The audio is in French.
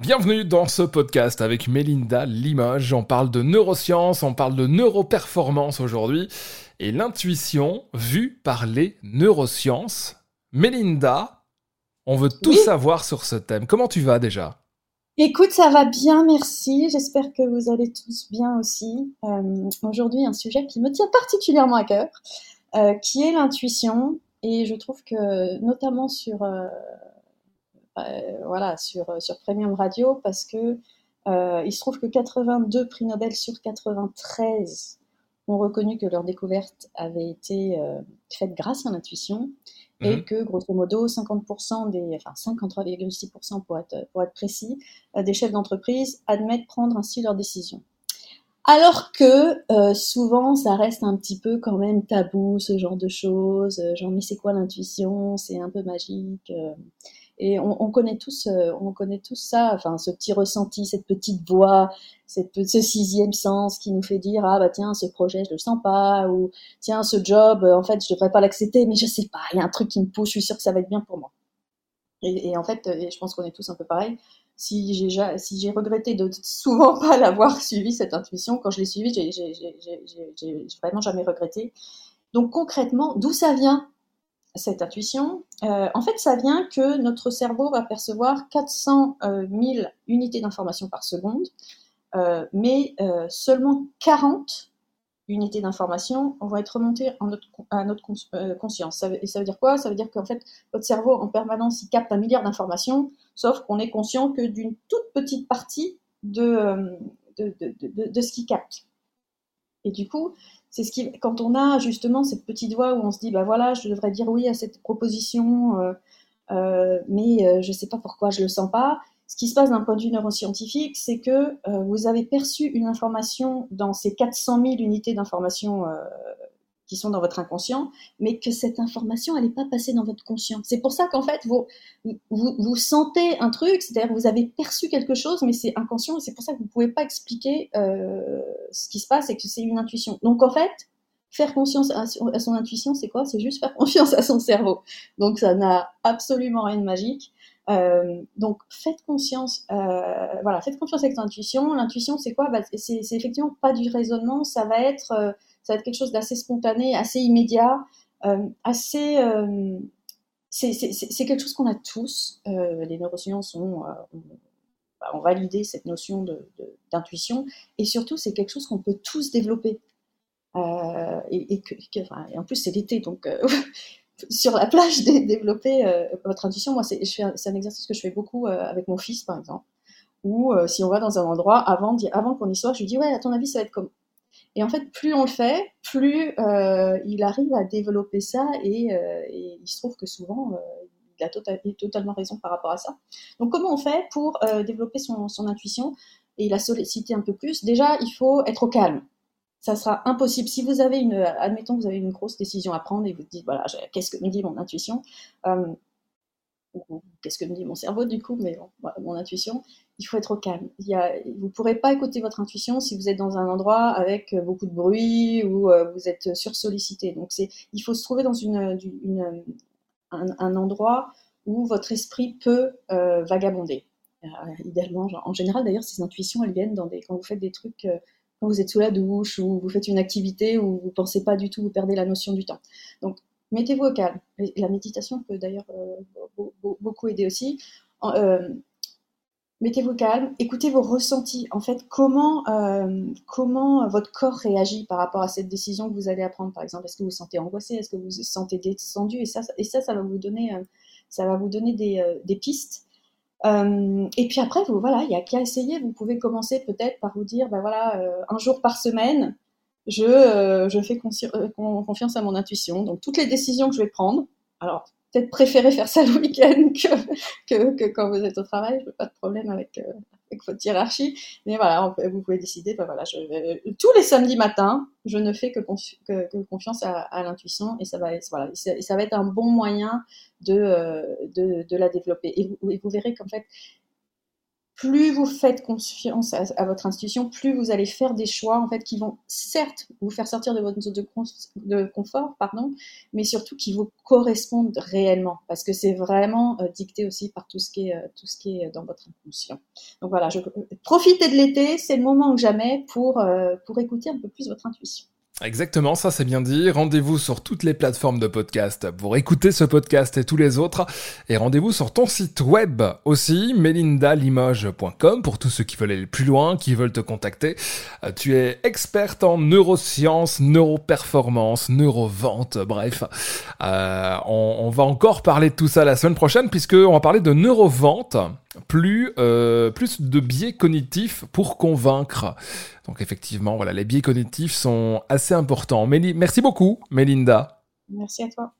Bienvenue dans ce podcast avec Mélinda Limoges. On parle de neurosciences, on parle de neuroperformance aujourd'hui et l'intuition vue par les neurosciences. Mélinda, on veut tout savoir sur ce thème. Comment tu vas déjà? Écoute, ça va bien, merci. J'espère que vous allez tous bien aussi. Euh, aujourd'hui, un sujet qui me tient particulièrement à cœur, euh, qui est l'intuition. Et je trouve que, notamment sur, euh, voilà, sur, euh, sur Premium Radio parce que euh, il se trouve que 82 prix Nobel sur 93 ont reconnu que leur découverte avait été faite grâce à l'intuition et mhm. que grosso modo 50% des, enfin 53,6% pour être, pour être précis, des chefs d'entreprise admettent prendre ainsi leurs décisions. Alors que souvent ça reste un petit peu quand même tabou ce genre de choses, genre mais c'est quoi l'intuition, c'est un peu magique. Et on, connaît tous, euh, on connaît tous ça, enfin ce petit ressenti, cette petite voix, ce sixième sens qui nous fait dire ah bah tiens ce projet je le sens pas ou tiens ce job en fait je devrais pas l'accepter mais je sais pas, il y a un truc qui me pousse, je suis sûre que ça va être bien pour moi. Et, en fait, et je pense qu'on est tous un peu pareil. Si j'ai si j'ai regretté de souvent pas l'avoir suivi cette intuition, quand je l'ai suivie, j'ai vraiment jamais regretté. Donc concrètement, d'où ça vient? Cette intuition, euh, en fait, ça vient que notre cerveau va percevoir 400 000 euh, unités d'information par seconde, euh, mais seulement 40 unités d'information vont être remontées à notre conscience. et ça veut dire quoi? Ça veut dire qu'en fait, votre cerveau, en permanence, il capte un milliard d'informations, sauf qu'on est conscient que d'une toute petite partie de, de, de ce qu'il capte. Et du coup, c'est ce qui, quand on a justement cette petite voix où on se dit, bah voilà, je devrais dire oui à cette proposition, euh, euh, mais euh, je ne sais pas pourquoi je le sens pas. Ce qui se passe d'un point de vue neuroscientifique, c'est que vous avez perçu une information dans ces 400 000 unités d'information qui sont dans votre inconscient, mais que cette information, elle n'est pas passée dans votre conscient. C'est pour ça qu'en fait, vous, vous, vous, sentez un truc, c'est-à-dire vous avez perçu quelque chose, mais c'est inconscient, et c'est pour ça que vous ne pouvez pas expliquer euh, ce qui se passe et que c'est une intuition. Donc en fait, faire confiance à, son intuition, c'est quoi? C'est juste faire confiance à son cerveau. Donc ça n'a absolument rien de magique. Euh, donc faites conscience, euh, voilà, faites confiance avec son intuition. L'intuition, c'est quoi? Bah, C'est effectivement pas du raisonnement, ça va être ça va être quelque chose d'assez spontané, assez immédiat, euh, assez. Euh, c'est quelque chose qu'on a tous. Euh, les neurosciences ont, ont, validé cette notion d'intuition, et surtout, c'est quelque chose qu'on peut tous développer. Et, en plus, c'est l'été, donc sur la plage, développer votre intuition. Moi, c'est un exercice que je fais beaucoup avec mon fils, par exemple. Ou si on va dans un endroit, avant, avant qu'on y soit, je lui dis Ouais, à ton avis, ça va être comme et en fait, plus on le fait, plus euh, il arrive à développer ça et, euh, il se trouve que souvent, euh, il a tota-, totalement raison par rapport à ça. Donc, comment on fait pour développer son, intuition et la solliciter un peu plus? Déjà, il faut être au calme. Ça sera impossible. Si vous avez une, admettons vous avez une grosse décision à prendre et vous dites, voilà, qu'est-ce que me dit mon intuition? Qu'est-ce que me dit mon cerveau du coup, mais mon intuition, il faut être au calme. Vous ne pourrez pas écouter votre intuition si vous êtes dans un endroit avec euh, beaucoup de bruit ou euh, vous êtes sursollicité. Donc il faut se trouver dans un, endroit où votre esprit peut euh, vagabonder. idéalement, en général d'ailleurs, ces intuitions, elles viennent quand vous faites des trucs, quand vous êtes sous la douche ou vous faites une activité où vous pensez pas du tout, vous perdez la notion du temps. Donc mettez-vous au calme. la méditation peut d'ailleurs beaucoup aider aussi mettez-vous calme, écoutez vos ressentis. En fait, comment, euh, comment votre corps réagit par rapport à cette décision que vous allez apprendre, par exemple? Est-ce que vous vous sentez angoissé? Est-ce que vous vous sentez descendu? Et ça, ça, ça va vous donner, euh, ça va vous donner des, euh, des pistes. et puis après, vous, voilà, il y a qu'à essayer. Vous pouvez commencer peut-être par vous dire, ben voilà, un jour par semaine, je, je fais confiance à mon intuition. Donc toutes les décisions que je vais prendre, alors peut-être préférer faire ça le week-end que, que, quand vous êtes au travail. Je veux pas de problème avec, euh, avec votre hiérarchie. Mais voilà, vous pouvez décider, ben voilà, je, tous les samedis matins, je ne fais que, que, confiance à, l'intuition et ça va, voilà, ça, va être un bon moyen de, euh, de, de la développer. Et vous, vous verrez qu'en fait, plus vous faites confiance à, votre institution, plus vous allez faire des choix en fait qui vont certes vous faire sortir de votre zone de, confort, pardon, mais surtout qui vous correspondent réellement, parce que c'est vraiment euh, dicté aussi par tout ce qui est euh, tout ce qui est dans votre inconscient. Donc voilà, je, profitez de l'été, c'est le moment que jamais pour euh, pour écouter un peu plus votre intuition. Exactement, ça c'est bien dit. Rendez-vous sur toutes les plateformes de podcast pour écouter ce podcast et tous les autres. Et rendez-vous sur ton site web aussi, melindalimoges.com pour tous ceux qui veulent aller plus loin, qui veulent te contacter. Euh, tu es experte en neurosciences, neuroperformance, neurovente, bref. Euh, on, on, va encore parler de tout ça la semaine prochaine puisque on va parler de neurovente plus, euh, plus de biais cognitifs pour convaincre. Donc effectivement, voilà, les biais cognitifs sont assez importants. merci beaucoup, Mélinda. Merci à toi.